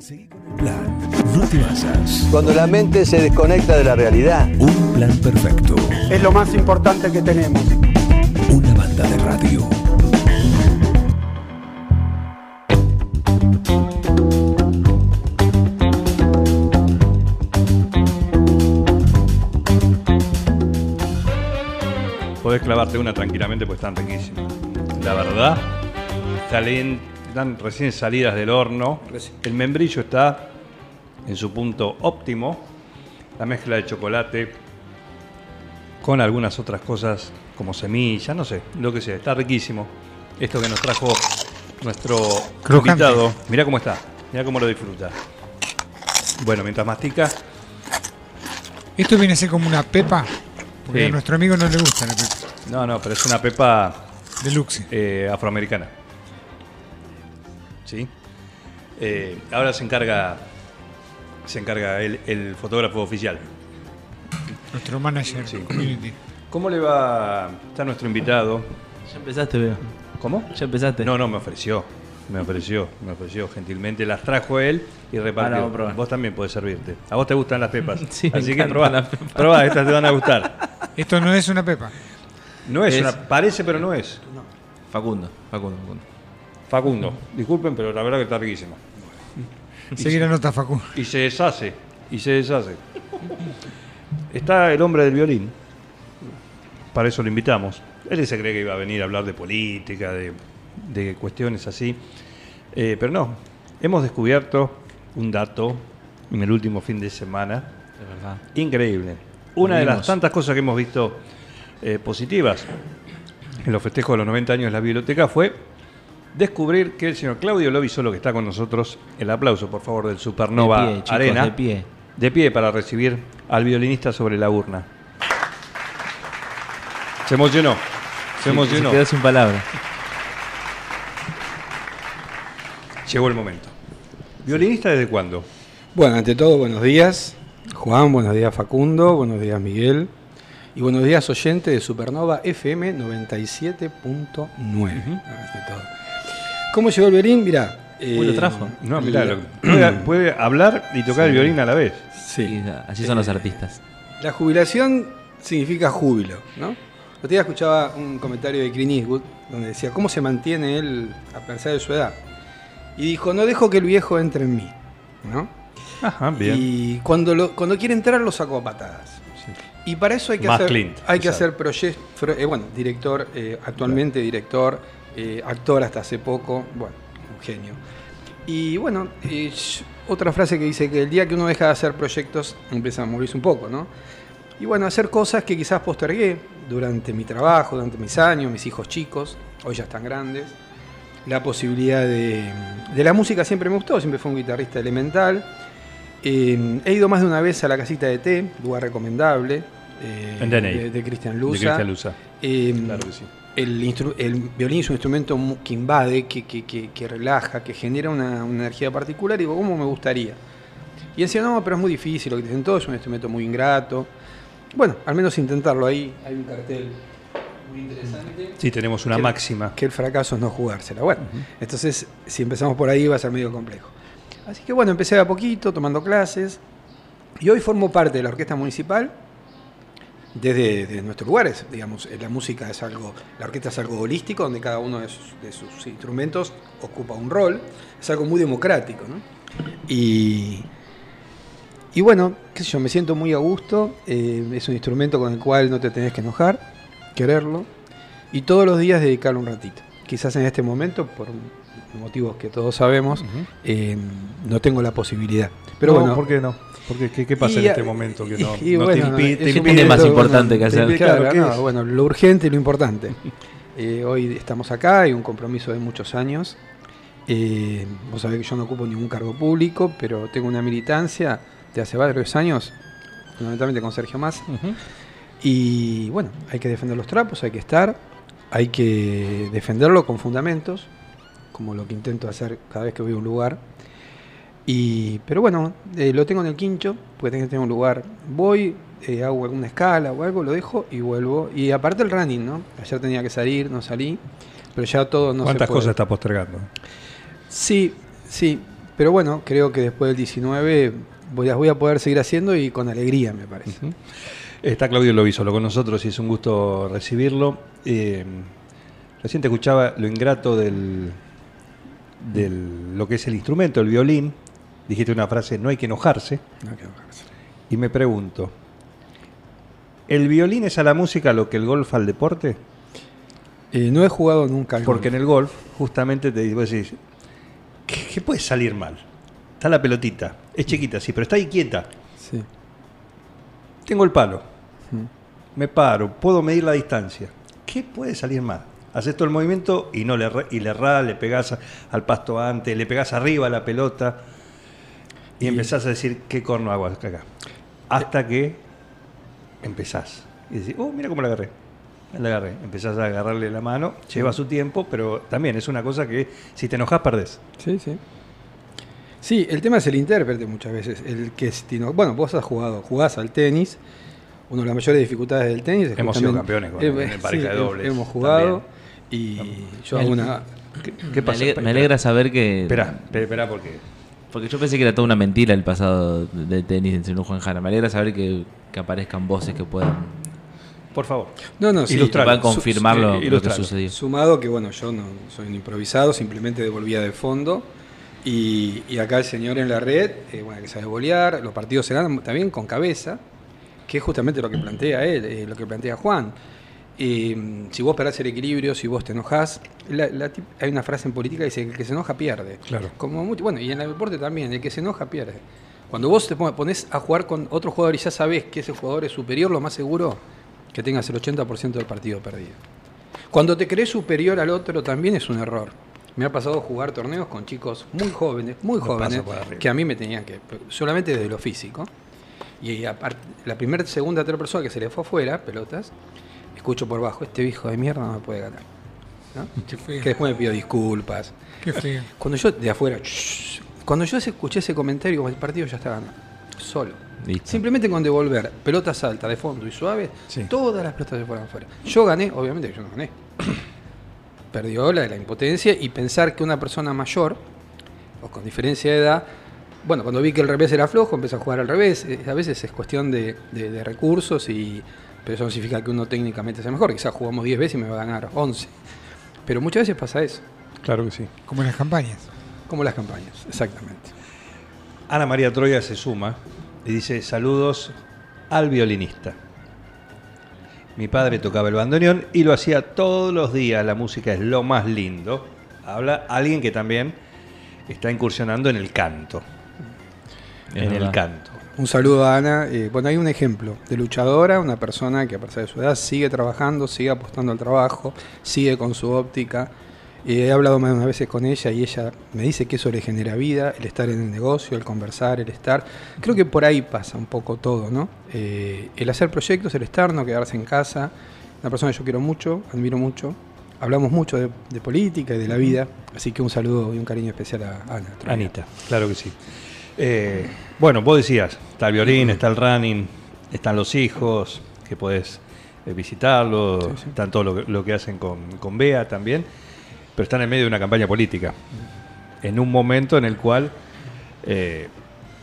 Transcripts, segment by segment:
Seguí con el plan. No te basas. Cuando la mente se desconecta de la realidad. Un plan perfecto. Es lo más importante que tenemos. Una banda de radio. Podés clavarte una tranquilamente pues están riquísimas. La verdad, salen- están recién salidas del horno. El membrillo está en su punto óptimo. La mezcla de chocolate con algunas otras cosas como semillas, no sé, lo que sea. Está riquísimo. Esto que nos trajo nuestro Crocante. invitado. Mirá cómo está, mirá cómo lo disfruta. Bueno, mientras mastica, Esto viene a ser como una pepa, porque Sí. a nuestro amigo no le gusta la pepa. no, no, pero es una pepa Deluxe. eh, afroamericana. ¿Sí? Eh, ahora se encarga se encarga el, el fotógrafo oficial. Nuestro manager Sí. community. ¿Cómo le va? Está nuestro invitado. Ya empezaste, veo. ¿Cómo? Ya empezaste. No, no, me ofreció. Me ofreció, me ofreció gentilmente. Las trajo él y repartió. vos también podés servirte. A vos te gustan las pepas. Sí, Así que probá. las pepas. Probá, estas te van a gustar. Esto no es una pepa. No es, Es- una. Parece, pero no es. Facundo, Facundo, Facundo. Facundo. Disculpen, pero la verdad que está riquísima. Seguir la nota, Facu. Y se deshace, y se deshace. Está el hombre del violín. Para eso lo invitamos. Él se cree que iba a venir a hablar de política, de, de cuestiones así. Eh, pero no. Hemos descubierto un dato en el último fin de semana De verdad. increíble. Una de las tantas cosas que hemos visto eh, positivas en los festejos de los 90 años de la biblioteca fue descubrir que el señor Claudio Lovisolo, que está con nosotros, el aplauso por favor del Supernova De pie, chicos, Arena, de pie. de pie para recibir al violinista sobre la urna. Se emocionó, se Se emocionó. quedó sin palabras. Llegó el momento. ¿Violinista desde cuándo? Bueno, ante todo, buenos días, Juan, buenos días, Facundo, buenos días, Miguel, y buenos días, oyente de Supernova FM 97.9. Ante todo. ¿Cómo llegó el violín? Mirá. Uy, lo eh, trajo. No, mirá, lo- puede, puede hablar y tocar el violín a la vez. Sí. Y así son los artistas. La jubilación significa júbilo, ¿no? El otro día escuchaba un comentario de Clint Eastwood donde decía, ¿cómo se mantiene él a pesar de su edad? Y dijo, no dejo que el viejo entre en mí, ¿no? Ajá, bien. Y cuando, lo, cuando quiere entrar lo saco a patadas. Y para eso hay que Más hacer, Clint, hay que hacer proyectos, bueno, director, eh, actualmente director, eh, actor hasta hace poco, bueno, un genio. Y bueno, eh, otra frase que dice que el día que uno deja de hacer proyectos empieza a morirse un poco, ¿no? Y bueno, hacer cosas que quizás postergué durante mi trabajo, durante mis años, mis hijos chicos, hoy ya están grandes. La posibilidad de, de la música siempre me gustó, siempre fue un guitarrista elemental. Eh, he ido más de una vez a la casita de té, lugar recomendable, eh, de, de Cristian De Luza. Cristian Luza. Eh, Claro que sí. El, violín es un instrumento que invade, que, que- que- que relaja, que genera una, una energía particular. Y digo, ¿cómo me gustaría? Y decía, no, pero es muy difícil, lo que dicen todos es un instrumento muy ingrato. Bueno, al menos intentarlo ahí. Hay un cartel muy interesante. Sí, tenemos una máxima. Que el fracaso es no jugársela. Bueno, entonces si empezamos por ahí va a ser medio complejo. Así que bueno, empecé a poquito, tomando clases. Y hoy formo parte de la orquesta municipal desde, nuestros lugares. Digamos, eh, la música es algo, la orquesta es algo holístico, donde cada uno de sus, de sus instrumentos ocupa un rol. Es algo muy democrático, ¿no? Y, y bueno, qué sé yo, me siento muy a gusto. eh, es un instrumento con el cual no te tenés que enojar, quererlo. Y todos los días dedicarle un ratito. Quizás en este momento, por motivos que todos sabemos, eh, no tengo la posibilidad. Pero No, bueno, ¿por qué no? Porque, ¿qué, qué pasa Y, en este momento que no, y no bueno, te impide? te más importante que hacer. Claro, bueno, lo urgente y lo importante. Eh, hoy estamos acá, hay un compromiso de muchos años. Eh, vos sabés que yo no ocupo ningún cargo público, pero tengo una militancia de hace varios años, fundamentalmente con Sergio Massa. Y bueno, hay que defender los trapos, hay que estar, hay que defenderlo con fundamentos, como lo que intento hacer cada vez que voy a un lugar. Y, pero bueno, eh, lo tengo en el quincho, porque tengo que tener un lugar. Voy, eh, hago alguna escala o algo, lo dejo y vuelvo. Y aparte el running, ¿no? Ayer tenía que salir, no salí, pero ya todo no se ¿Cuántas puede. cosas está postergando? Sí, sí, Pero bueno, creo que después del 19 voy a, voy a poder seguir haciendo y con alegría, me parece. Está Claudio Lovisolo con nosotros y es un gusto recibirlo. Eh, recién te escuchaba lo ingrato del, del lo que es el instrumento, el violín. Dijiste una frase, no hay que enojarse. No hay que enojarse. Y me pregunto, ¿el violín es a la música lo que el golf al deporte? Eh, no he jugado nunca al Porque en el golf, justamente te vos decís, ¿qué, qué puede salir mal? Está la pelotita, es chiquita, sí, pero está ahí quieta. Sí. Tengo el palo, Mm. me paro, puedo medir la distancia. ¿Qué puede salir mal? Haces todo el movimiento y no le y le errás, le pegás al pasto antes, le pegás arriba a la pelota y, Y- empezás a decir qué corno hago acá. Hasta que empezás y decís, oh, mira cómo la agarré. La agarré. Empezás a agarrarle la mano, lleva su tiempo, pero también es una cosa que si te enojas perdés. Sí, sí. Sí, el tema es el intérprete muchas veces. El que bueno, vos has jugado, jugás al tenis. Una de las mayores dificultades del tenis es Hemos sido campeones con- Eh, en pareja de sí, dobles Hemos jugado también. Y yo hago una. ¿Qué, qué Me, pasa? me alegra saber que. Espera, espera, porque Porque yo pensé que era toda una mentira el pasado de tenis en Señor Juan Jara. Me alegra saber que, que aparezcan voces que puedan, por favor. No, no, sí. puedan confirmar Su- lo, lo que sucedió. Sumado que, bueno, yo no soy un improvisado, simplemente devolvía de fondo. Y, y acá el señor en la red, eh, bueno, que sabe bolear, los partidos se ganan también con cabeza, que es justamente lo que plantea él, eh, lo que plantea Juan. Eh, si vos perdés el equilibrio, si vos te enojás, la- la tip- hay una frase en política que dice que el que se enoja pierde. Claro. Como mucho- bueno, y en el deporte también, el que se enoja pierde. Cuando vos te pon- pones a jugar con otro jugador y ya sabés que ese jugador es superior, lo más seguro que tengas el 80% del partido perdido. Cuando te crees superior al otro también es un error. Me ha pasado jugar torneos con chicos muy jóvenes, muy jóvenes, que a mí me tenían que, solamente desde lo físico. Y aparte, la primera, segunda, tercera persona que se le fue afuera, pelotas, escucho por bajo, este hijo de mierda no me puede ganar. ¿no? Qué feo. Que después me pido disculpas. Qué feo. Cuando yo, de afuera, shh, cuando yo escuché ese comentario, el partido ya está ganado. Solo. Listo. Simplemente con devolver pelotas altas, de fondo y suaves, Sí. todas las pelotas se fueron afuera. Yo gané, obviamente que yo no gané. Perdió la de la impotencia y pensar que una persona mayor, o con diferencia de edad, bueno, cuando vi que el revés era flojo, empecé a jugar al revés. Eh, A veces es cuestión de, de- de recursos, y, pero eso no significa que uno técnicamente sea mejor. Quizás jugamos 10 veces y me va a ganar 11. Pero muchas veces pasa eso, Claro que sí. Como en las campañas. como las campañas, exactamente. Ana María Troya se suma y dice saludos al violinista. Mi padre tocaba el bandoneón y lo hacía todos los días. La música es lo más lindo. Habla alguien que también está incursionando en el canto. Es en el canto. Un saludo a Ana. Eh, bueno, hay un ejemplo de luchadora, una persona que a pesar de su edad sigue trabajando, sigue apostando al trabajo, sigue con su óptica. Eh, he hablado más de unas veces con ella y ella me dice que eso le genera vida, el estar en el negocio, el conversar, el estar. Creo que por ahí pasa un poco todo, ¿no? Eh, el hacer proyectos, el estar, no quedarse en casa. Una persona que yo quiero mucho, admiro mucho. Hablamos mucho de, de política y de la vida, así que un saludo y un cariño especial a Ana. Anita, claro que sí. Eh, bueno, vos decías, está el violín, está el running, están los hijos, que podés eh, visitarlos, Sí, sí. están todo lo, que- lo que hacen con, con Bea también, pero están en medio de una campaña política, en un momento en el cual, eh,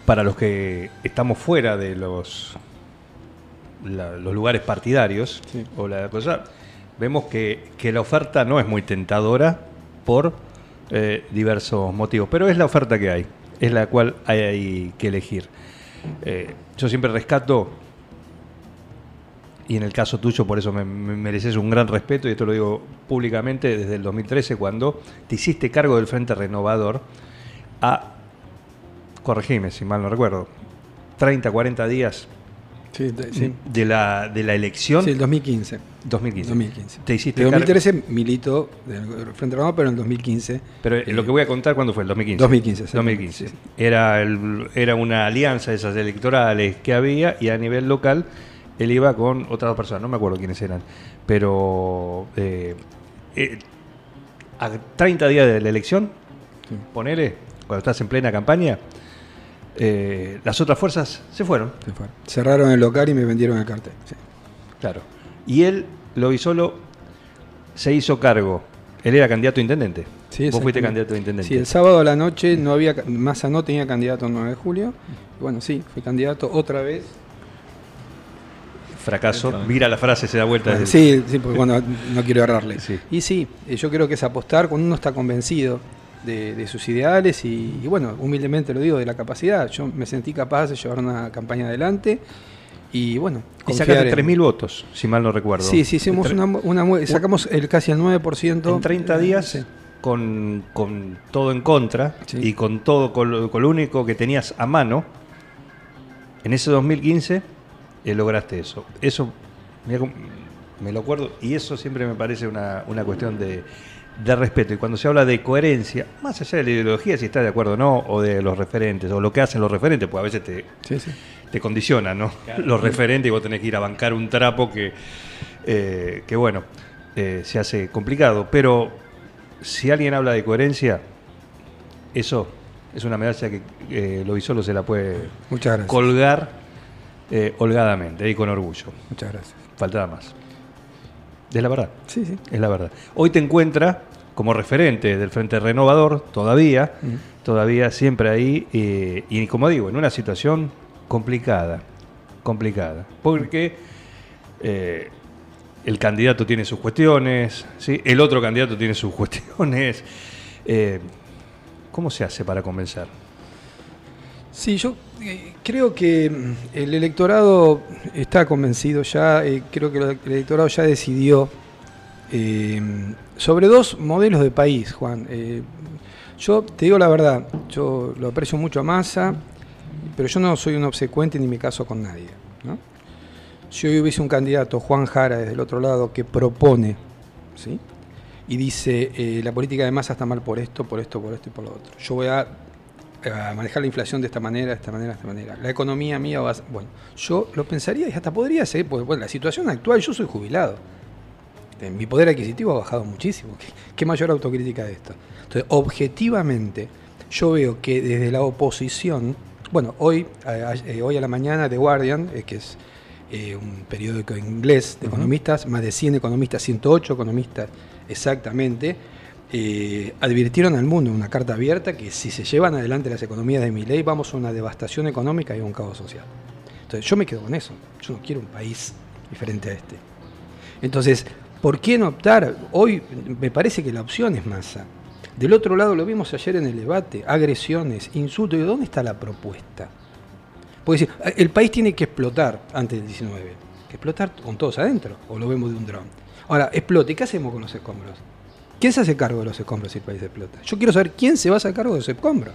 para los que estamos fuera de los, la- los lugares partidarios, Sí. o la cosa, vemos que, que la oferta no es muy tentadora por eh, diversos motivos, pero es la oferta que hay, es la cual hay que elegir. Eh, yo siempre rescato, y en el caso tuyo por eso me, me mereces un gran respeto, y esto lo digo públicamente desde el 2013, cuando te hiciste cargo del Frente Renovador a, corregime si mal no recuerdo, 30, 40 días Sí, de- sí. de, la, de la elección Sí, el 2015. 2015. 2015. Te hiciste En cargo- 2013 milito del Frente Renovado, pero en 2015. Pero eh, lo que voy a contar, ¿cuándo fue? ¿El 2015? 2015, exactamente, 2015. sí. Era, el- era una alianza de esas electorales que había y a nivel local él iba con otras dos personas, no me acuerdo quiénes eran, pero eh, eh, a 30 días de la elección, Sí. ponele, cuando estás en plena campaña, eh, las otras fuerzas se fueron. se fueron. Cerraron el local y me vendieron el cartel. sí. Claro. Y él, lo vi solo, se hizo cargo Él era candidato a intendente. Sí, Vos fuiste candidato a intendente. Sí, el sábado a la noche no había, Massa no tenía candidato el 9 de julio. Y bueno, sí, fui candidato otra vez. Fracaso. Mira la frase, se da vuelta. Bueno, desde- sí, sí, porque bueno, no quiero errarle. Sí. Y sí, eh, yo creo que es apostar cuando uno está convencido de, de sus ideales y, y, bueno, humildemente lo digo, de la capacidad. Yo me sentí capaz de llevar una campaña adelante y bueno, Y sacaste en- 3.000 votos, si mal no recuerdo. Sí, sí, hicimos una, mu- una sacamos el casi el 9%. En 30 días, Sí. con, con todo en contra Sí. y con todo, con lo, con lo único que tenías a mano, en ese 2015 eh, lograste eso. Eso, mirá me lo acuerdo, y eso siempre me parece una, una cuestión de, de respeto. Y cuando se habla de coherencia, más allá de la ideología, si estás de acuerdo o no, o de los referentes, o lo que hacen los referentes, pues a veces te, Sí, sí. Te condiciona, ¿no? Los referentes y vos tenés que ir a bancar un trapo que, eh, que bueno, eh, se hace complicado. Pero si alguien habla de coherencia, eso es una medalla que eh, Lovisolo se la puede Muchas gracias. colgar eh, holgadamente y con orgullo. Muchas gracias. Faltaba más. Es la verdad. Sí, sí. Es la verdad. Hoy te encuentras como referente del Frente Renovador, todavía, todavía siempre ahí, y como digo, en una situación complicada, complicada, porque eh, el candidato tiene sus cuestiones, ¿sí? el otro candidato tiene sus cuestiones. Eh, ¿Cómo se hace para convencer? Sí, yo eh, creo que mm, el electorado está convencido ya, creo que el electorado ya decidió sobre dos modelos de país, Juan. Yo te digo la verdad, yo lo aprecio mucho a Massa, pero yo no soy un obsecuente ni me caso con nadie. ¿no? Si hoy hubiese un candidato, Juan Jara, desde el otro lado, que propone, ¿sí? y dice, eh, la política de Massa está mal por esto, por esto, por esto y por lo otro. Yo voy a a manejar la inflación de esta manera, de esta manera, de esta manera. La economía mía va a... Bueno, yo lo pensaría y hasta podría ser, porque bueno, la situación actual, yo soy jubilado. Eh, Mi poder adquisitivo ha bajado muchísimo. ¿Qué, qué mayor autocrítica de esto? Entonces, objetivamente, yo veo que desde la oposición, bueno, hoy, eh, hoy a la mañana, The Guardian, eh, que es eh, un periódico inglés de economistas, más de 100 economistas, 108 economistas exactamente, eh, advirtieron al mundo en una carta abierta que si se llevan adelante las economías de mi ley vamos a una devastación económica y a un caos social. Entonces yo me quedo con eso. Yo no quiero un país diferente a este. Entonces, ¿por qué no optar? Hoy me parece que la opción es masa. Del otro lado lo vimos ayer en el debate, agresiones, insultos. ¿Y dónde está la propuesta? Porque decir, el país tiene que explotar antes del 19. Que explotar con todos adentro, o lo vemos de un dron. Ahora, explota. ¿Y qué hacemos con los escombros? ¿Quién se hace cargo de los escombros si el país explota? Yo quiero saber quién se va a hacer cargo de los escombros.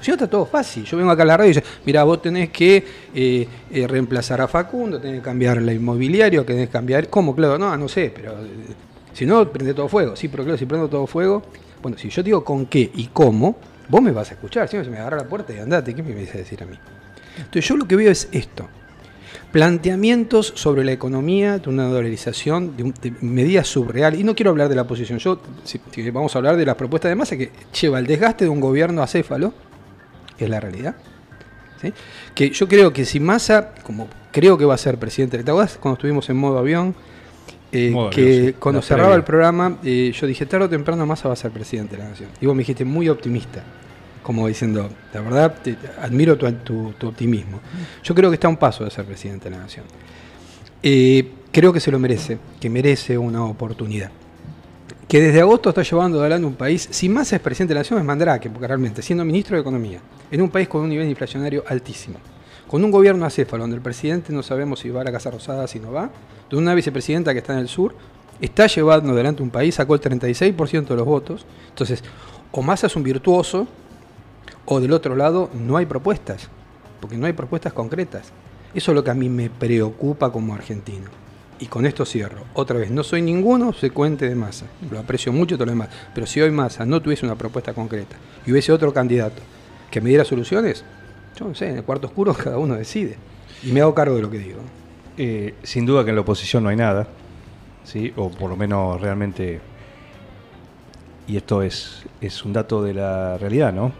Si no está todo fácil. Yo vengo acá a la radio y dice, mira, vos tenés que eh, eh, reemplazar a Facundo, tenés que cambiar el inmobiliario, tenés que cambiar. ¿Cómo, claro? No, no sé, pero eh, si no, prende todo fuego. Sí, pero claro, si prendo todo fuego. Bueno, si yo digo con qué y cómo, vos me vas a escuchar. Si no, se me agarra la puerta y andate, ¿qué me vas a decir a mí? Entonces, yo lo que veo es esto. Planteamientos sobre la economía, de una dolarización, de, un- de medidas subreales. Y no quiero hablar de la posición. Yo, si- si vamos a hablar de las propuestas de masa que lleva el desgaste de un gobierno acéfalo, que es la realidad. ¿sí? Que yo creo que si Massa, como creo que va a ser presidente, ¿te acuerdas cuando estuvimos en modo avión? Eh, Modo que sí, cuando cerraba previa. el programa, eh, yo dije, tarde o temprano Massa va a ser presidente de la nación. Y vos me dijiste, muy optimista. Como diciendo, la verdad, te- admiro tu, tu- tu optimismo. Yo creo que está a un paso de ser presidente de la nación. Eh, creo que se lo merece, que merece una oportunidad. Que desde agosto está llevando adelante un país, si más es presidente de la nación es Mandrake, porque realmente, siendo ministro de Economía, en un país con un nivel inflacionario altísimo, con un gobierno acéfalo, donde el presidente no sabemos si va a la Casa Rosada, si no va, de una vicepresidenta que está en el sur, está llevando adelante un país, sacó el 36% de los votos, entonces, o Massa es un virtuoso, o del otro lado no hay propuestas, porque no hay propuestas concretas. Eso es lo que a mí me preocupa como argentino. Y con esto cierro. Otra vez, no soy ninguno obsecuente de masa. Lo aprecio mucho todo lo demás. Pero si hoy masa no tuviese una propuesta concreta y hubiese otro candidato que me diera soluciones, yo no sé, en el cuarto oscuro cada uno decide. Y me hago cargo de lo que digo. Eh, sin duda que en la oposición no hay nada, ¿sí? o por lo menos realmente, y esto es, es un dato de la realidad, ¿no?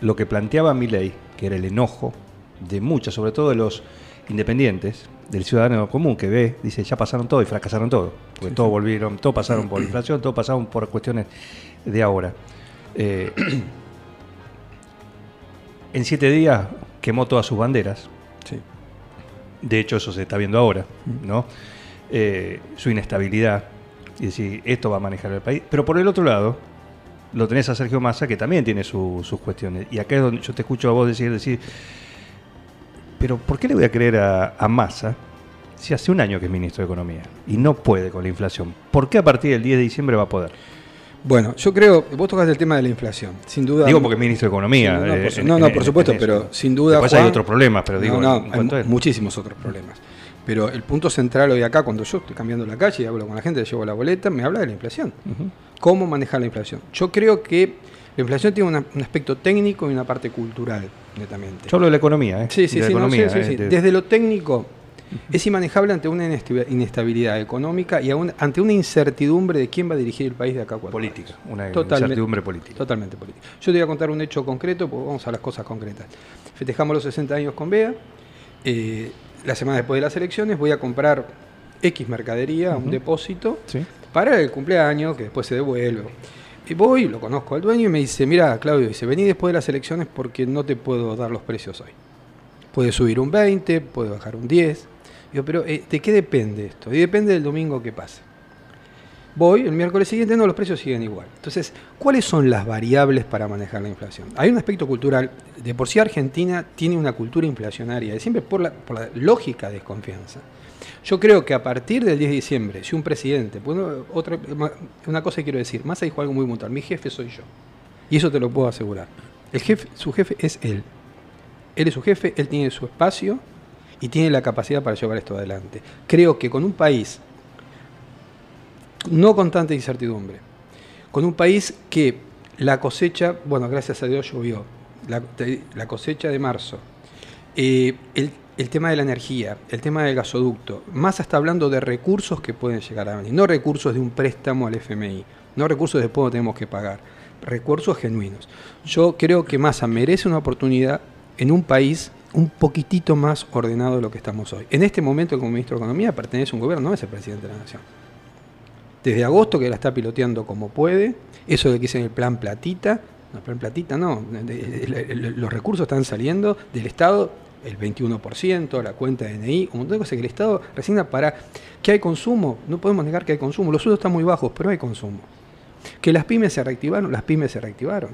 Lo que planteaba Milei, que era el enojo de muchas, sobre todo de los independientes del ciudadano común que ve, dice, ya pasaron todo y fracasaron todo. Porque todos volvieron, todos pasaron por inflación, todos pasaron por cuestiones de ahora. Eh, en siete días quemó todas sus banderas. Sí. De hecho, eso se está viendo ahora, ¿no? Eh, su inestabilidad. Y decir, esto va a manejar el país. Pero por el otro lado, lo tenés a Sergio Massa, que también tiene su- sus cuestiones. Y acá es donde yo te escucho a vos decir, decir, pero ¿por qué le voy a creer a, a Massa si hace un año que es ministro de Economía y no puede con la inflación? ¿Por qué a partir del 10 de diciembre va a poder? Bueno, yo creo, vos tocaste el tema de la inflación, sin duda. Digo porque es ministro de Economía. Eh, por, su- en- no, no, por supuesto, en pero sin duda. Después hay otros problemas, pero digo, no, no, hay muchísimos otros problemas. Pero el punto central hoy acá, cuando yo estoy cambiando la calle y hablo con la gente, le llevo la boleta, me habla de la inflación. ¿Cómo manejar la inflación? Yo creo que la inflación tiene una- un aspecto técnico y una parte cultural, netamente. Yo hablo de la economía, ¿eh? Sí, sí, De sí, no, economía, sí, sí, ¿eh? sí. De- Desde lo técnico, es inmanejable ante una inestabilidad económica y aún- ante una incertidumbre de quién va a dirigir el país de acá a cuatro política, años. una Totalmente. incertidumbre política. Totalmente política. Yo te voy a contar un hecho concreto, porque vamos a las cosas concretas. Festejamos los 60 años con BEA. eh, la semana después de las elecciones voy a comprar X mercadería, un depósito, Sí. para el cumpleaños, que después se devuelve. Y voy, lo conozco al dueño y me dice, mira, Claudio, dice, vení después de las elecciones porque no te puedo dar los precios hoy. Puede subir un 20, puede bajar un 10. Digo, pero eh, ¿de qué depende esto? Y depende del domingo que pase. Voy, el miércoles siguiente, no, los precios siguen igual. Entonces, ¿cuáles son las variables para manejar la inflación? Hay un aspecto cultural. De por sí Argentina tiene una cultura inflacionaria, de siempre por la, por la lógica desconfianza. Yo creo que a partir del 10 de diciembre, si un presidente, bueno, otra, una cosa quiero decir, más dijo algo muy puntual, mi jefe soy yo. Y eso te lo puedo asegurar. El jefe, su jefe es él. Él es su jefe, él tiene su espacio y tiene la capacidad para llevar esto adelante. Creo que con un país no con tanta incertidumbre, con un país que la cosecha, bueno, gracias a Dios llovió, la, cosecha de marzo, eh, el, el tema de la energía, el tema del gasoducto, más está hablando de recursos que pueden llegar a venir, no recursos de un préstamo al FMI, no recursos de no tenemos que pagar, recursos genuinos. Yo creo que Massa merece una oportunidad en un país un poquitito más ordenado de lo que estamos hoy. En este momento, como ministro de Economía, pertenece a un gobierno, no es el presidente de la Nación desde agosto que la está piloteando como puede. Eso de que dicen el plan platita, no, plan platita no, los recursos están saliendo del Estado, el 21%, la cuenta de DNI, un montón de cosas que el Estado resigna para que hay consumo. No podemos negar que hay consumo. Los sueldos están muy bajos, pero hay consumo. Que las pymes se reactivaron, las pymes se reactivaron.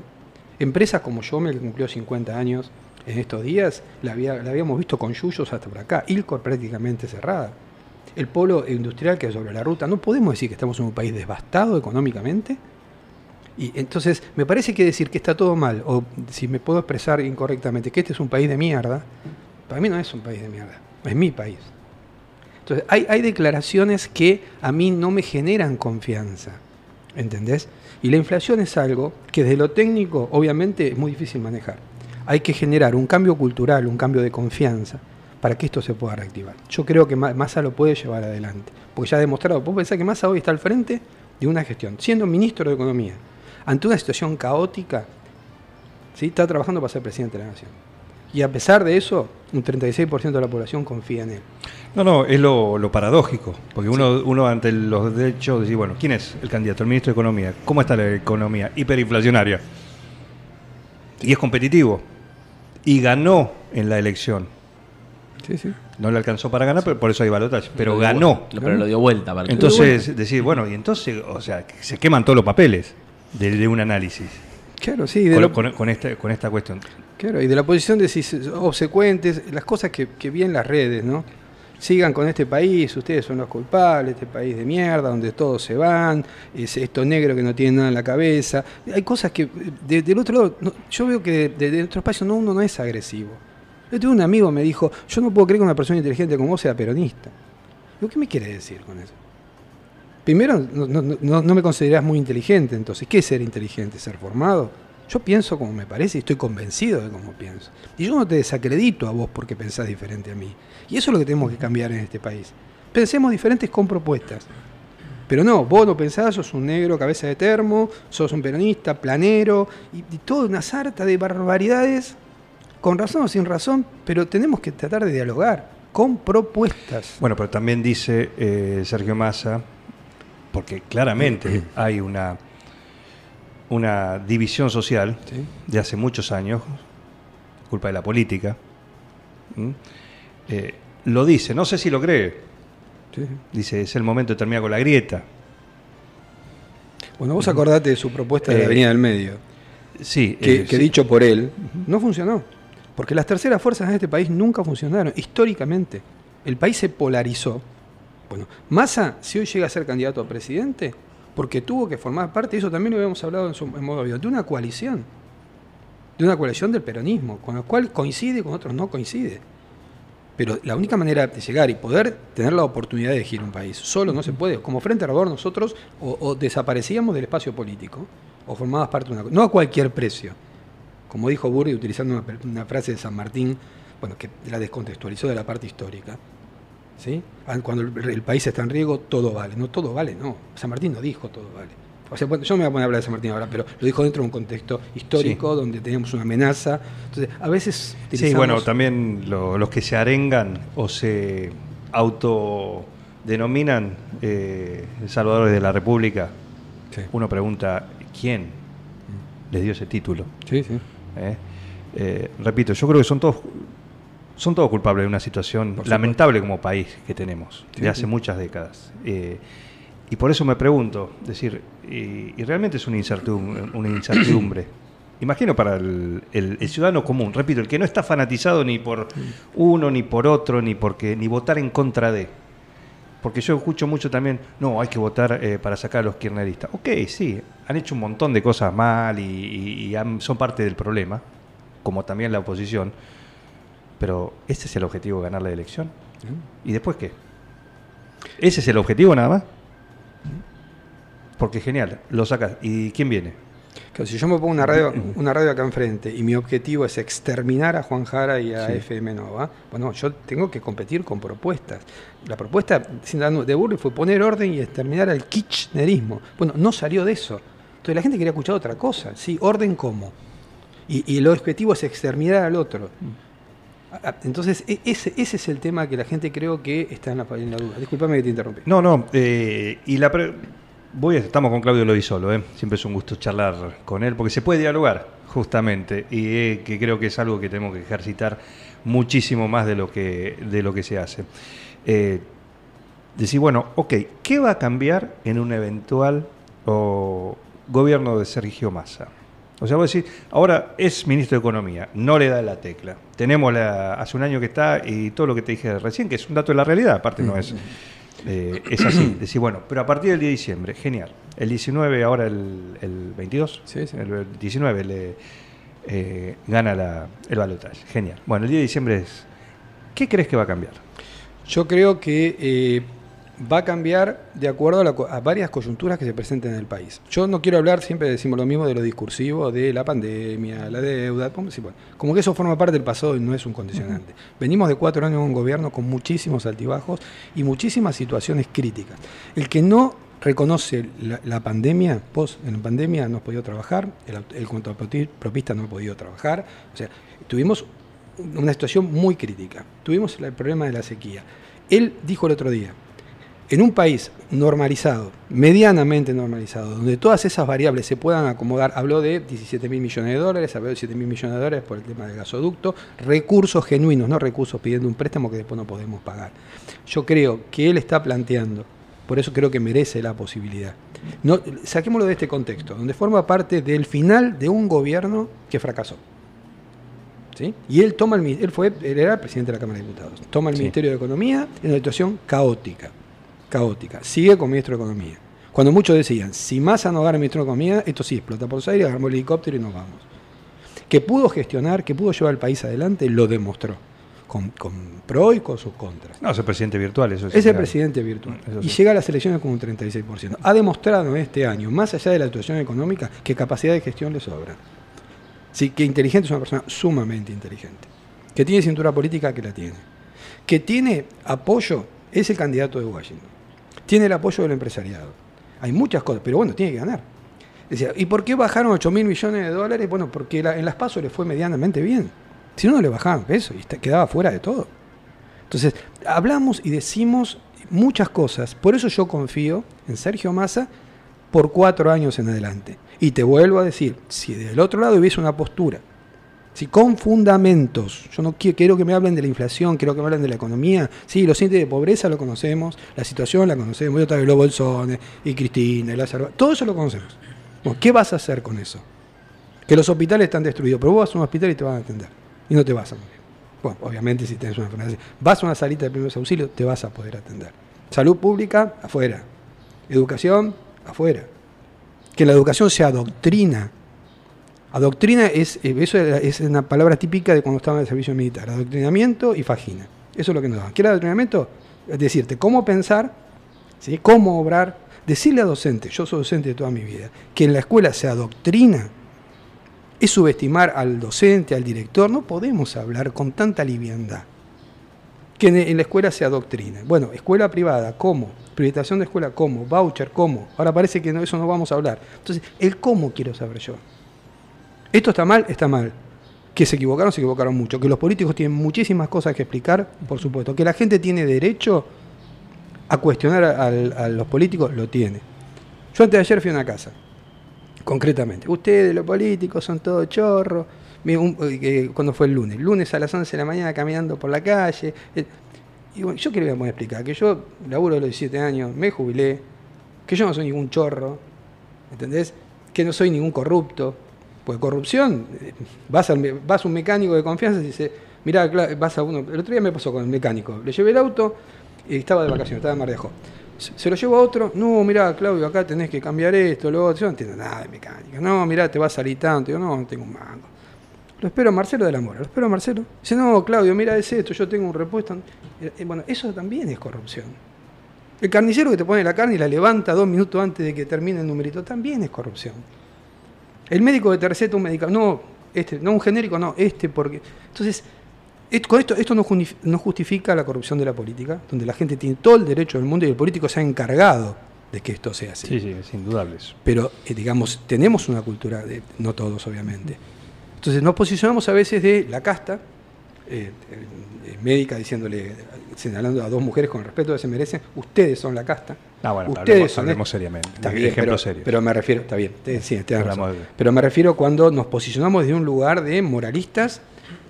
Empresas como Yomel, que cumplió 50 años en estos días, la, había- la habíamos visto con yuyos hasta por acá. Ilcor prácticamente cerrada el polo industrial que es sobre la ruta. No podemos decir que estamos en un país devastado económicamente. Y entonces, me parece que decir que está todo mal, o si me puedo expresar incorrectamente, que este es un país de mierda, para mí no es un país de mierda, es mi país. Entonces, hay, hay declaraciones que a mí no me generan confianza, ¿entendés? Y la inflación es algo que desde lo técnico, obviamente, es muy difícil manejar. Hay que generar un cambio cultural, un cambio de confianza, para que esto se pueda reactivar. Yo creo que Ma- Massa lo puede llevar adelante, porque ya ha demostrado, vos pensás que Massa hoy está al frente de una gestión, siendo ministro de Economía, ante una situación caótica, ¿sí? está trabajando para ser presidente de la Nación. Y a pesar de eso, un 36% de la población confía en él. No, no, es lo, lo paradójico, porque uno, uno ante los derechos dice, bueno, ¿quién es el candidato? El ministro de Economía. ¿Cómo está la economía? Hiperinflacionaria. Y es competitivo. Y ganó en la elección. Sí, sí. No le alcanzó para ganar, pero por eso hay balotaje. Pero ganó. Lo- Pero lo dio vuelta. Para Entonces, decir, bueno, y entonces, o sea, se queman todos los papeles de, de un análisis Claro, sí. de con, lo- con- con esta, con esta cuestión. Claro, y de la posición de si- obsecuentes, las cosas que, que vi en las redes, ¿no? Sigan con este país, ustedes son los culpables, este país de mierda, donde todos se van, es esto negro que no tiene nada en la cabeza. Hay cosas que, de- del otro lado, no- yo veo que de, de nuestro espacio no, uno no es agresivo. Yo tuve un amigo me dijo, yo no puedo creer que una persona inteligente como vos sea peronista. Digo, ¿qué me quiere decir con eso? Primero, no, me considerás muy inteligente, entonces, ¿qué es ser inteligente? ¿Ser formado? Yo pienso como me parece y estoy convencido de cómo pienso. Y yo no te desacredito a vos porque pensás diferente a mí. Y eso es lo que tenemos que cambiar en este país. Pensemos diferentes con propuestas. Pero no, vos no pensás, sos un negro cabeza de termo, sos un peronista, planero, y, y toda una sarta de barbaridades, con razón o sin razón, pero tenemos que tratar de dialogar. con propuestas. Bueno, pero también dice eh, Sergio Massa, porque claramente hay una, una división social Sí. de hace muchos años, culpa de la política. Eh, lo dice, no sé si lo cree, Sí, dice, es el momento de terminar con la grieta. Bueno, vos acordate de su propuesta de la Eh, Avenida del Medio, Sí, que, eh, que sí. dicho por él, no funcionó. Porque las terceras fuerzas en este país nunca funcionaron, históricamente. El país se polarizó. Bueno, Massa, si hoy llega a ser candidato a presidente, porque tuvo que formar parte, eso también lo habíamos hablado en, su, modo avión, de una coalición. De una coalición del peronismo, con la cual coincide y con otros no coincide. Pero la única manera de llegar y poder tener la oportunidad de elegir un país, solo no se puede. Como Frente Renovador nosotros o, o desaparecíamos del espacio político o formabas parte de una... No a cualquier precio. Como dijo Burri, utilizando una, una frase de San Martín, bueno, que la descontextualizó de la parte histórica. ¿Sí? Ah, Cuando el, el país está en riesgo, todo vale. No, todo vale, no. San Martín no dijo todo vale. O sea, bueno, yo me voy a poner a hablar de San Martín ahora, pero lo dijo dentro de un contexto histórico donde teníamos una amenaza. Entonces, a veces Sí, bueno, también lo- los que se arengan o se autodenominan eh, salvadores de la República, Sí. uno pregunta, ¿quién les dio ese título? Sí, sí. ¿Eh? Eh, repito, yo creo que son todos son todos culpables de una situación lamentable como país que tenemos Sí, de hace sí. muchas décadas. Eh, y por eso me pregunto, decir, y, y realmente es una incertidumbre, una incertidumbre. Imagino para el, el- el ciudadano común, repito, el que no está fanatizado ni por uno, ni por otro, ni porque ni votar en contra de. Porque yo escucho mucho también, no, hay que votar eh, para sacar a los kirchneristas. Ok, sí, han hecho un montón de cosas mal y, y- y han- son parte del problema, como también la oposición. Pero ¿ese es el objetivo, ganar la elección? ¿Y después qué? ¿Ese es el objetivo nada más? Porque genial, lo sacas. ¿Y quién viene? Claro, si yo me pongo una radio, una radio acá enfrente y mi objetivo es exterminar a Juan Jara y a Sí. FM Nova, bueno, yo tengo que competir con propuestas. La propuesta de Burri fue poner orden y exterminar al kirchnerismo. Bueno, no salió de eso. Entonces la gente quería escuchar otra cosa. Sí, orden cómo. Y, y el objetivo es exterminar al otro. A- a- Entonces, e- ese, ese es el tema que la gente creo que está en la, duda. Disculpame que te interrumpí. No, no, eh, y la pre- voy estamos con Claudio Lovisolo, ¿eh? siempre es un gusto charlar con él, porque se puede dialogar, justamente, y eh, que creo que es algo que tenemos que ejercitar muchísimo más de lo que, de lo que se hace. Eh, decir, bueno, ok, ¿qué va a cambiar en un eventual gobierno de Sergio Massa? O sea, vos decís, ahora es ministro de Economía, no le da la tecla. Tenemos la, hace un año que está y todo lo que te dije recién, que es un dato de la realidad, aparte no es, eh, es así. Decir, bueno, pero a partir del día de diciembre, genial. El 19, ahora el, el 22, Sí, sí. el 19 le eh, gana la- el balotaje. Genial. Bueno, el día de diciembre es... ¿Qué crees que va a cambiar? Yo creo que eh, va a cambiar de acuerdo a, la co- a varias coyunturas que se presenten en el país. Yo no quiero hablar, siempre decimos lo mismo, de lo discursivo, de la pandemia, la deuda, como, que eso forma parte del pasado y no es un condicionante. Venimos de cuatro años de un gobierno con muchísimos altibajos y muchísimas situaciones críticas. El que no reconoce la, la pandemia, vos en la pandemia no has podido trabajar, el, el contrapropista no ha podido trabajar, o sea, tuvimos una situación muy crítica. Tuvimos el problema de la sequía. Él dijo el otro día, en un país normalizado, medianamente normalizado, donde todas esas variables se puedan acomodar, habló de 17 mil millones de dólares, habló de 7 mil millones de dólares por el tema del gasoducto, recursos genuinos, no recursos pidiendo un préstamo que después no podemos pagar. Yo creo que él está planteando, por eso creo que merece la posibilidad. No, saquémoslo de este contexto, donde forma parte del final de un gobierno que fracasó. ¿Sí? Y él toma el él fue, él era presidente de la Cámara de Diputados. Toma el Sí. Ministerio de Economía en una situación caótica. Caótica. Sigue como ministro de Economía. Cuando muchos decían, si Massa no agarra el ministro de Economía, esto sí explota por los aires, agarramos el helicóptero y nos vamos. Que pudo gestionar, que pudo llevar al país adelante, lo demostró. Con, con pro y con sus contras. No, es el presidente virtual, eso es Es el presidente virtual. Eso Y sí. llega a las elecciones con un 36%. Ha demostrado este año, más allá de la situación económica, que capacidad de gestión le sobra. Sí, que inteligente es una persona sumamente inteligente. Que tiene cintura política, que la tiene. Que tiene apoyo, es el candidato de Washington. Tiene el apoyo del empresariado. Hay muchas cosas, pero bueno, tiene que ganar. Decía, ¿y por qué bajaron 8 mil millones de dólares? Bueno, porque la- en las pasos le fue medianamente bien. Si no, no le bajaban peso y quedaba fuera de todo. Entonces, hablamos y decimos muchas cosas. Por eso yo confío en Sergio Massa por cuatro años en adelante. Y te vuelvo a decir, si del otro lado hubiese una postura, si con fundamentos, yo no qui- quiero que me hablen de la inflación, quiero que me hablen de la economía, sí, los índices de pobreza lo conocemos, la situación la conocemos, yo también los bolsones, y Cristina, y Lázaro, todo eso lo conocemos. ¿Qué vas a hacer con eso? Que los hospitales están destruidos, pero vos vas a un hospital y te van a atender, y no te vas a morir. Bueno, obviamente si tenés una enfermedad. Vas a una salita de primeros auxilios, te vas a poder atender. Salud pública, afuera. Educación, afuera. Que la educación sea doctrina. Adoctrina es, eh, eso es una palabra típica de cuando estaba en el servicio militar. Adoctrinamiento y fagina. Eso es lo que nos daban. ¿Qué era adoctrinamiento? Decirte cómo pensar, cómo obrar. Decirle a docentes, yo soy docente de toda mi vida, que en la escuela se adoctrina es subestimar al docente, al director. No podemos hablar con tanta liviandad. Que en, la escuela se adoctrina. Bueno, escuela privada, ¿cómo? Privatización de escuela, ¿cómo? Voucher, ¿cómo? Ahora parece que eso no vamos a hablar. Entonces, el cómo quiero saber yo. Esto está mal, está mal. Que se equivocaron, se equivocaron mucho. Que los políticos tienen muchísimas cosas que explicar, por supuesto. Que la gente tiene derecho a cuestionar a, los políticos, lo tiene. Yo antes de ayer fui a una casa, concretamente. Ustedes, los políticos, son todos chorros. Un- eh, cuando fue el lunes? Lunes a las 11 de la mañana caminando por la calle. Eh, Y bueno, yo qué le voy a poder explicar, que yo laburo a los 17 años, me jubilé, que yo no soy ningún chorro, ¿entendés? Que no soy ningún corrupto. Pues corrupción, vas, a un mecánico de confianza y dice, mirá, vas a uno. El otro día me pasó con el mecánico. Le llevé el auto y estaba de vacaciones, estaba en Mar de Ajó. Se lo llevo a otro, no, mirá, Claudio, acá tenés que cambiar esto, lo otro. Yo no entiendo nada de mecánica. No, mirá, te va a salir tanto. Digo, no, no tengo un mango. Lo espero a Marcelo de la Mora, lo espero a Marcelo. Dice, no, Claudio, mira, es esto, yo tengo un repuesto. Eh, eh, bueno, eso también es corrupción. El carnicero que te pone la carne y la levanta dos minutos antes de que termine el numerito, también es corrupción. El médico que te receta un medicamento, no, este, no un genérico, no, este, porque. Entonces, esto- con esto, esto no, justifica la corrupción de la política, donde la gente tiene todo el derecho del mundo y el político se ha encargado de que esto sea así. Sí, sí, es indudable eso. Pero, eh, digamos, tenemos una cultura, de, no todos obviamente. Entonces nos posicionamos a veces de la casta, eh, médica diciéndole, señalando a dos mujeres con el respeto que se merecen, ustedes son la casta. Ah, bueno, ustedes hablemos, son hablemos esto". seriamente. Está bien, ejemplo pero, serio. pero me refiero, está bien, te- sí, razón. Pero me refiero cuando nos posicionamos desde un lugar de moralistas,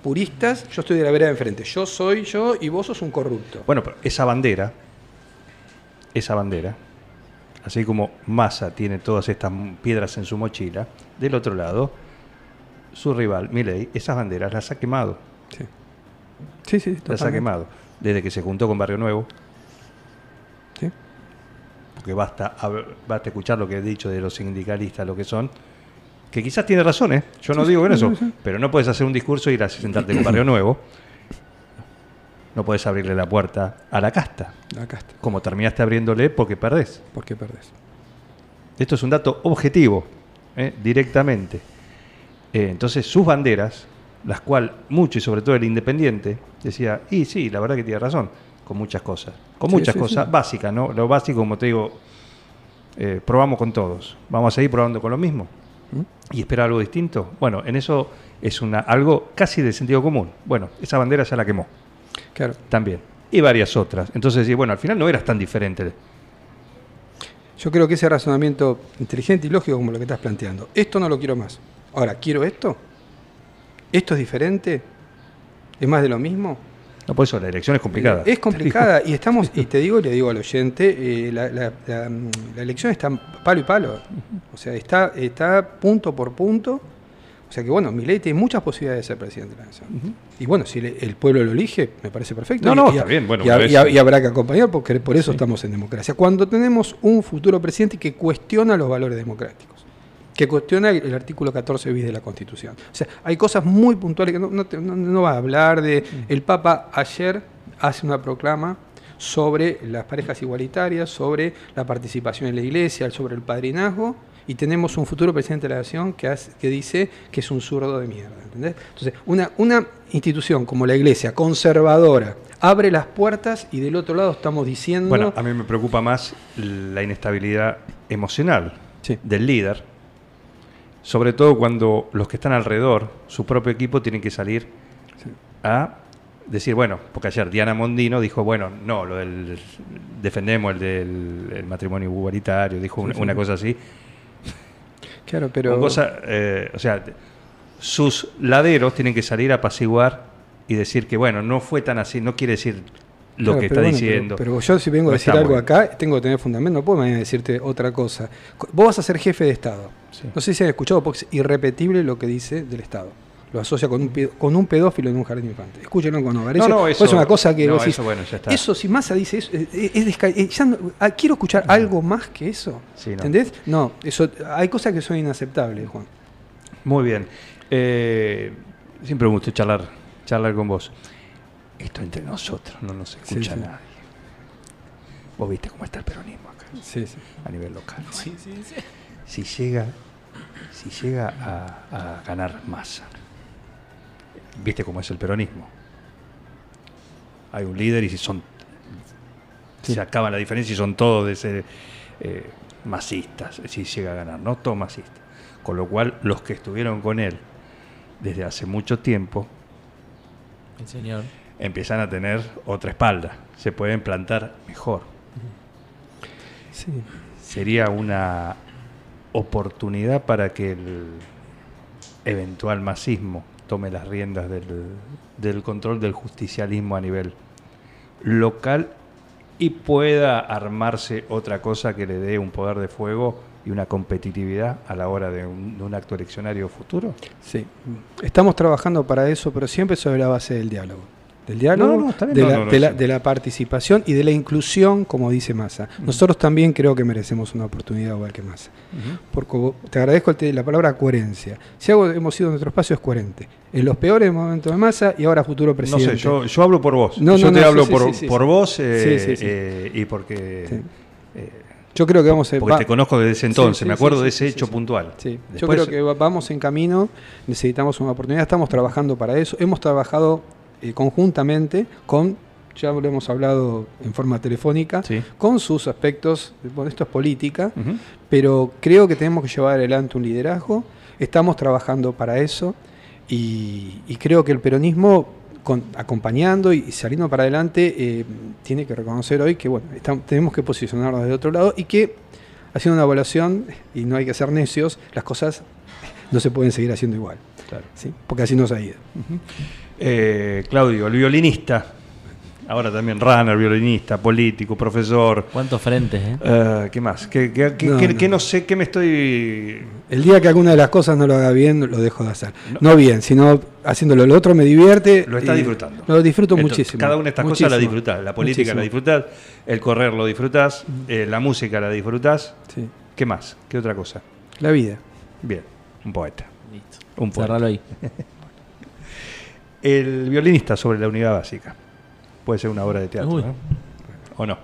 puristas, yo estoy de la vereda de enfrente, yo soy yo y vos sos un corrupto. Bueno, pero esa bandera, esa bandera, así como Massa tiene todas estas piedras en su mochila, del otro lado, su rival, Milei, esas banderas las ha quemado. Sí, sí, sí Las ha quemado. Desde que se juntó con Barrio Nuevo, Sí. porque basta, basta escuchar lo que he dicho de los sindicalistas, lo que son, que quizás tiene razón, ¿eh? yo no digo en eso, pero no puedes hacer un discurso y ir a sentarte con Barrio Nuevo, no puedes abrirle la puerta a la casta, La casta. como terminaste abriéndole porque perdés. ¿Por qué perdés? Esto es un dato objetivo, ¿eh? directamente. Eh, entonces, sus banderas, las cuales mucho y sobre todo el Independiente decía, y sí, la verdad que tiene razón, con muchas cosas. Con Sí, muchas sí, cosas sí. básicas, ¿no? Lo básico, como te digo, eh, probamos con todos. ¿Vamos a seguir probando con lo mismo? ¿Y esperar algo distinto? Bueno, en eso es una, algo casi de sentido común. Bueno, esa bandera ya la quemó, Claro. también. Y varias otras. Entonces, bueno, al final no eras tan diferente. Yo creo que ese razonamiento inteligente y lógico como lo que estás planteando. Esto no lo quiero más. Ahora, ¿quiero esto? ¿Esto es diferente? ¿Es más de lo mismo? No, por eso la elección es complicada. Es complicada y estamos, y te digo le digo al oyente, eh, la, la- la, la elección está palo y palo. O sea, está, está punto por punto. O sea que bueno, Milei tiene muchas posibilidades de ser presidente de la nación. Y bueno, si le- el pueblo lo elige, me parece perfecto. No, Y- no, y, está bien, bueno, y habrá que acompañar porque por eso estamos en democracia. Cuando tenemos un futuro presidente que cuestiona los valores democráticos que cuestiona el, artículo 14 bis de la Constitución. O sea, hay cosas muy puntuales que no, no, te- no- no va a hablar de... El Papa ayer hace una proclama sobre las parejas igualitarias, sobre la participación en la iglesia, sobre el padrinazgo, y tenemos un futuro presidente de la nación que, hace- que dice que es un zurdo de mierda. ¿entendés? Entonces, una, una institución como la iglesia, conservadora, abre las puertas y del otro lado estamos diciendo... Bueno, a mí me preocupa más la inestabilidad emocional Sí. del líder, sobre todo cuando los que están alrededor, su propio equipo, tienen que salir a decir, bueno, porque ayer Diana Mondino dijo, bueno, no, lo del defendemos el del el matrimonio igualitario, dijo una, una cosa así. Claro, pero. Con cosa, eh, o sea, sus laderos tienen que salir a apaciguar y decir que, bueno, no fue tan así, no quiere decir lo Claro, que está bueno, diciendo. Pero, pero yo si vengo a decir algo acá, tengo que tener fundamento, no puedo mañana decirte otra cosa. Co- Vos vas a ser jefe de Estado. Sí. No sé si han escuchado, porque es irrepetible lo que dice del Estado. Lo asocia con un, con un pedófilo en un jardín infante. Escúchenlo cuando aparece. No, no, Pues eso- es una cosa que no, vos decís, eso, bueno, ya está. Eso, si Massa dice eso, eh, eh, es eh, ya no- ah, quiero escuchar algo más que eso. Sí, no. ¿Entendés? No, eso, hay cosas que son inaceptables, Juan. Muy bien. Eh, siempre me gusta charlar, charlar con vos. Esto entre nosotros, no nos escucha Sí, sí. nadie. Vos viste cómo está el peronismo acá, Sí, sí. a nivel local. Si llega, si llega a, a ganar masa, viste cómo es el peronismo. Hay un líder y si son se acaba la diferencia y son todos de ser eh, masistas, si llega a ganar, no todos masistas. Con lo cual, los que estuvieron con él desde hace mucho tiempo El señor. empiezan a tener otra espalda, se pueden plantar mejor. Sí. Sería una oportunidad para que el eventual masismo tome las riendas del, del control del justicialismo a nivel local y pueda armarse otra cosa que le dé un poder de fuego y una competitividad a la hora de un, de un acto eleccionario futuro. Sí, estamos trabajando para eso, pero siempre sobre la base del diálogo. Del diálogo, No, no, de, No, la, no, no, de la- sí. de la participación y de la inclusión, como dice Massa. Nosotros también creo que merecemos una oportunidad igual que Massa. Porque te agradezco la palabra coherencia. Si algo hemos sido en nuestro espacio es coherente. En los peores momentos de Massa y ahora futuro No presidente. sé, yo, yo hablo por vos. No, yo no, te no, hablo sí, por, sí, sí, por sí. vos eh, eh, y porque, eh, Yo creo que vamos a... porque va- te conozco desde ese entonces. Sí, me acuerdo sí, de ese sí, hecho puntual. Yo creo que va- vamos en camino, necesitamos una oportunidad, estamos trabajando para eso, hemos trabajado eh, conjuntamente con, ya lo hemos hablado en forma telefónica, Sí. con sus aspectos, bueno, esto es política, pero creo que tenemos que llevar adelante un liderazgo, estamos trabajando para eso y, y creo que el peronismo, con- acompañando y saliendo para adelante, eh, tiene que reconocer hoy que bueno, tenemos que posicionarnos de otro lado y que haciendo una evaluación, y no hay que ser necios, las cosas no se pueden seguir haciendo igual, Claro. ¿sí? porque así nos ha ido. Eh, Claudio, el violinista. Ahora también runner, violinista, político, profesor. ¿Cuántos frentes, eh? Eh, ¿Qué más? ¿Qué, qué- qué- No, qué- no. qué no sé? ¿Qué me estoy...? El día que alguna de las cosas no lo haga bien, lo dejo de hacer. No, bien, sino haciéndolo. Lo otro me divierte. Lo está y disfrutando. Lo disfruto Entonces, muchísimo. Cada una de estas cosas la disfrutás. La política la disfrutás, el correr lo disfrutás, eh, la música la disfrutás. Sí. ¿Qué más? ¿Qué otra cosa? La vida. Bien, un poeta. Listo. Un poeta. Cerralo ahí. El violinista sobre la unidad básica. Puede ser una obra de teatro. ¿no? ¿O no?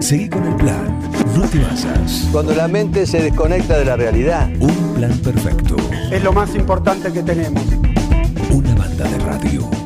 Seguí con el plan. No te basas. Cuando la mente se desconecta de la realidad, Un plan perfecto. Es lo más importante que tenemos. Una banda de radio.